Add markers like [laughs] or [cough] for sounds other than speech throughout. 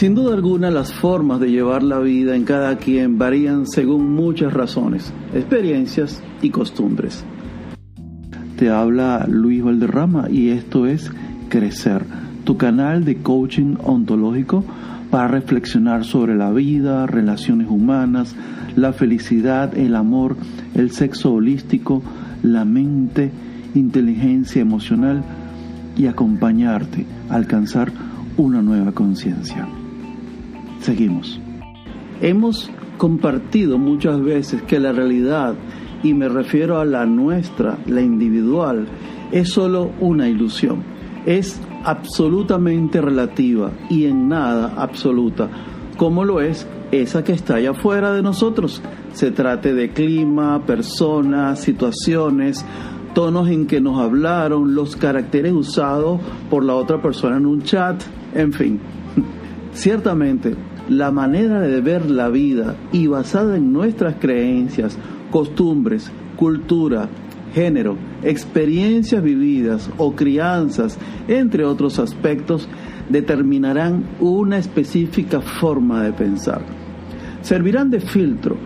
Sin duda alguna, las formas de llevar la vida en cada quien varían según muchas razones, experiencias y costumbres. Te habla Luis Valderrama y esto es Crecer, tu canal de coaching ontológico para reflexionar sobre la vida, relaciones humanas, la felicidad, el amor, el sexo holístico, la mente, inteligencia emocional y acompañarte a alcanzar una nueva conciencia. Seguimos. Hemos compartido muchas veces que la realidad, y me refiero a la nuestra, la individual, es solo una ilusión. Es absolutamente relativa y en nada absoluta, como lo es esa que está allá afuera de nosotros. Se trate de clima, personas, situaciones, tonos en que nos hablaron, los caracteres usados por la otra persona en un chat, en fin. [laughs] Ciertamente, la manera de ver la vida y basada en nuestras creencias, costumbres, cultura, género, experiencias vividas o crianzas, entre otros aspectos, determinarán una específica forma de pensar. Servirán de filtro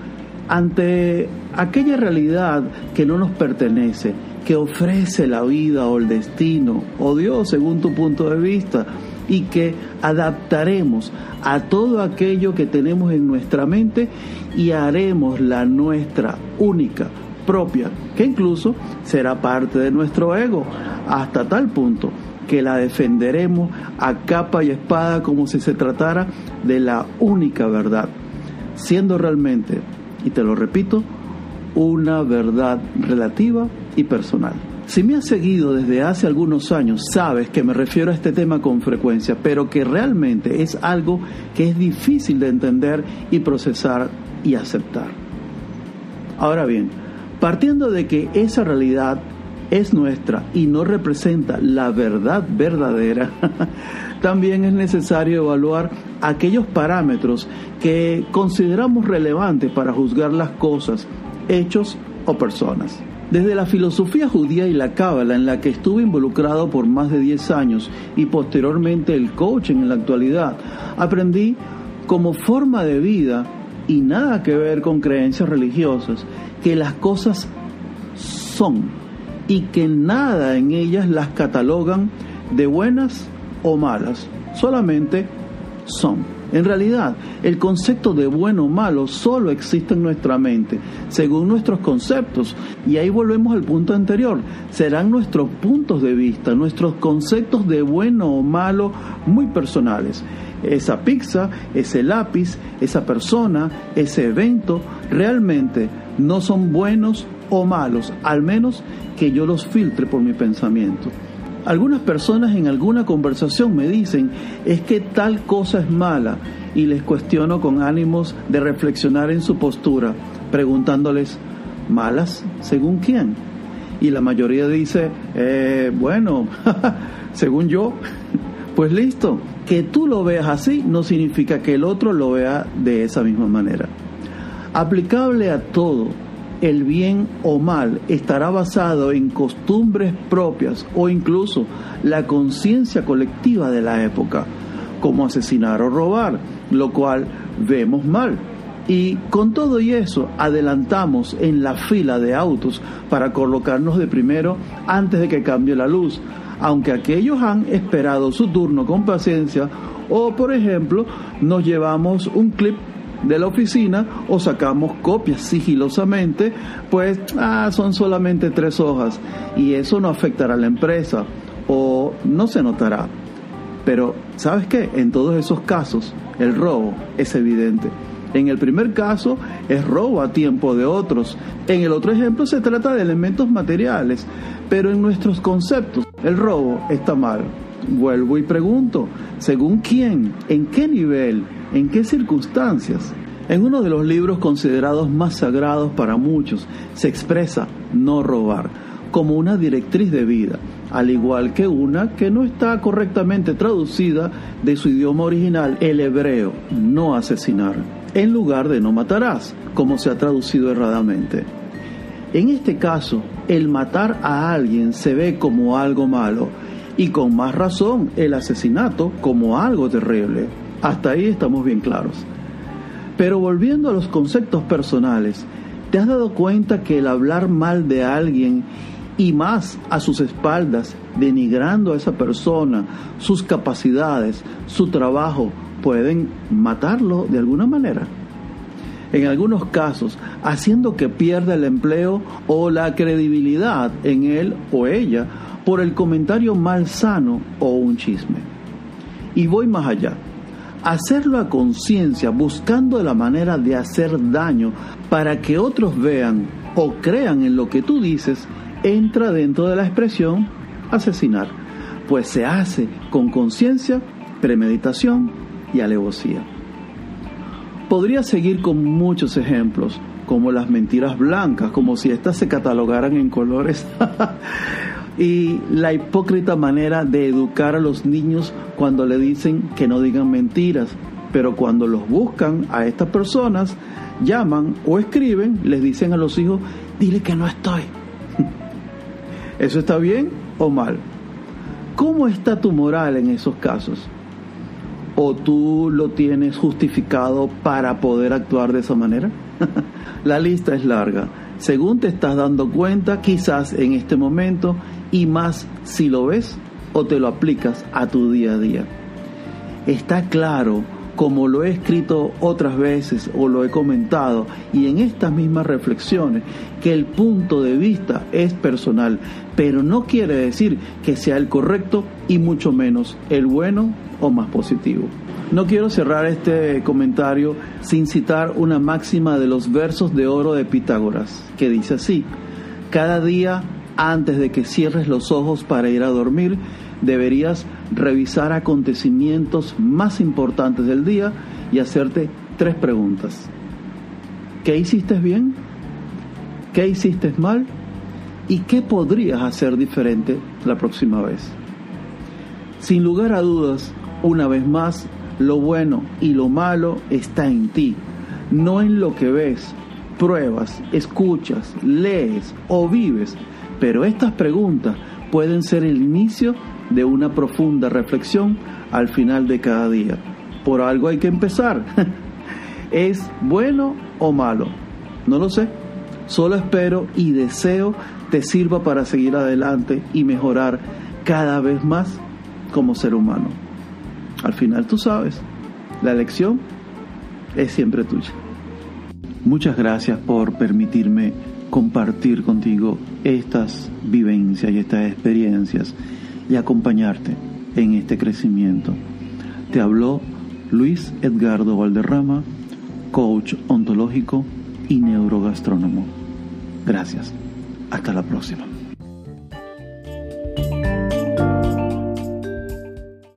ante aquella realidad que no nos pertenece, que ofrece la vida o el destino o Dios según tu punto de vista y que adaptaremos a todo aquello que tenemos en nuestra mente y haremos la nuestra única, propia, que incluso será parte de nuestro ego, hasta tal punto que la defenderemos a capa y espada como si se tratara de la única verdad, siendo realmente, y te lo repito, una verdad relativa y personal. Si me has seguido desde hace algunos años, sabes que me refiero a este tema con frecuencia, pero que realmente es algo que es difícil de entender y procesar y aceptar. Ahora bien, partiendo de que esa realidad es nuestra y no representa la verdad verdadera, [laughs] también es necesario evaluar aquellos parámetros que consideramos relevantes para juzgar las cosas, hechos o personas. Desde la filosofía judía y la cábala en la que estuve involucrado por más de 10 años y posteriormente el coaching en la actualidad, aprendí como forma de vida y nada que ver con creencias religiosas que las cosas son y que nada en ellas las catalogan de buenas o malas, solamente son. En realidad, el concepto de bueno o malo solo existe en nuestra mente, según nuestros conceptos. Y ahí volvemos al punto anterior. Serán nuestros puntos de vista, nuestros conceptos de bueno o malo muy personales. Esa pizza, ese lápiz, esa persona, ese evento, realmente no son buenos o malos, al menos que yo los filtre por mi pensamiento. Algunas personas en alguna conversación me dicen es que tal cosa es mala y les cuestiono con ánimos de reflexionar en su postura, preguntándoles, ¿malas? ¿Según quién? Y la mayoría dice, eh, bueno, [laughs] según yo, [laughs] pues listo, que tú lo veas así no significa que el otro lo vea de esa misma manera. Aplicable a todo, el bien o mal estará basado en costumbres propias o incluso la conciencia colectiva de la época, como asesinar o robar, lo cual vemos mal. Y con todo y eso adelantamos en la fila de autos para colocarnos de primero antes de que cambie la luz, aunque aquellos han esperado su turno con paciencia o por ejemplo nos llevamos un clip de la oficina o sacamos copias sigilosamente, pues ah, son solamente tres hojas y eso no afectará a la empresa o no se notará. Pero, ¿sabes qué? En todos esos casos, el robo es evidente. En el primer caso es robo a tiempo de otros. En el otro ejemplo se trata de elementos materiales. Pero en nuestros conceptos, el robo está mal. Vuelvo y pregunto, ¿según quién? ¿En qué nivel? ¿En qué circunstancias? En uno de los libros considerados más sagrados para muchos se expresa no robar como una directriz de vida, al igual que una que no está correctamente traducida de su idioma original, el hebreo, no asesinar, en lugar de no matarás, como se ha traducido erradamente. En este caso, el matar a alguien se ve como algo malo y con más razón el asesinato como algo terrible. Hasta ahí estamos bien claros. Pero volviendo a los conceptos personales, ¿te has dado cuenta que el hablar mal de alguien y más a sus espaldas, denigrando a esa persona, sus capacidades, su trabajo, pueden matarlo de alguna manera? En algunos casos, haciendo que pierda el empleo o la credibilidad en él o ella por el comentario malsano o un chisme. Y voy más allá hacerlo a conciencia, buscando la manera de hacer daño para que otros vean o crean en lo que tú dices, entra dentro de la expresión asesinar, pues se hace con conciencia, premeditación y alevosía. Podría seguir con muchos ejemplos, como las mentiras blancas, como si éstas se catalogaran en colores [laughs] y la hipócrita manera de educar a los niños cuando le dicen que no digan mentiras, pero cuando los buscan a estas personas, llaman o escriben, les dicen a los hijos, dile que no estoy. [laughs] ¿Eso está bien o mal? ¿Cómo está tu moral en esos casos? ¿O tú lo tienes justificado para poder actuar de esa manera? [laughs] la lista es larga. Según te estás dando cuenta, quizás en este momento y más si lo ves o te lo aplicas a tu día a día. Está claro, como lo he escrito otras veces o lo he comentado, y en estas mismas reflexiones, que el punto de vista es personal, pero no quiere decir que sea el correcto y mucho menos el bueno o más positivo. No quiero cerrar este comentario sin citar una máxima de los versos de oro de Pitágoras, que dice así, cada día antes de que cierres los ojos para ir a dormir, deberías revisar acontecimientos más importantes del día y hacerte tres preguntas. ¿Qué hiciste bien? ¿Qué hiciste mal? ¿Y qué podrías hacer diferente la próxima vez? Sin lugar a dudas, una vez más, lo bueno y lo malo está en ti, no en lo que ves, pruebas, escuchas, lees o vives pero estas preguntas pueden ser el inicio de una profunda reflexión al final de cada día. Por algo hay que empezar. [laughs] ¿Es bueno o malo? No lo sé. Solo espero y deseo te sirva para seguir adelante y mejorar cada vez más como ser humano. Al final tú sabes, la elección es siempre tuya. Muchas gracias por permitirme compartir contigo estas vivencias y estas experiencias y acompañarte en este crecimiento. Te habló Luis Edgardo Valderrama, coach ontológico y neurogastrónomo. Gracias. Hasta la próxima.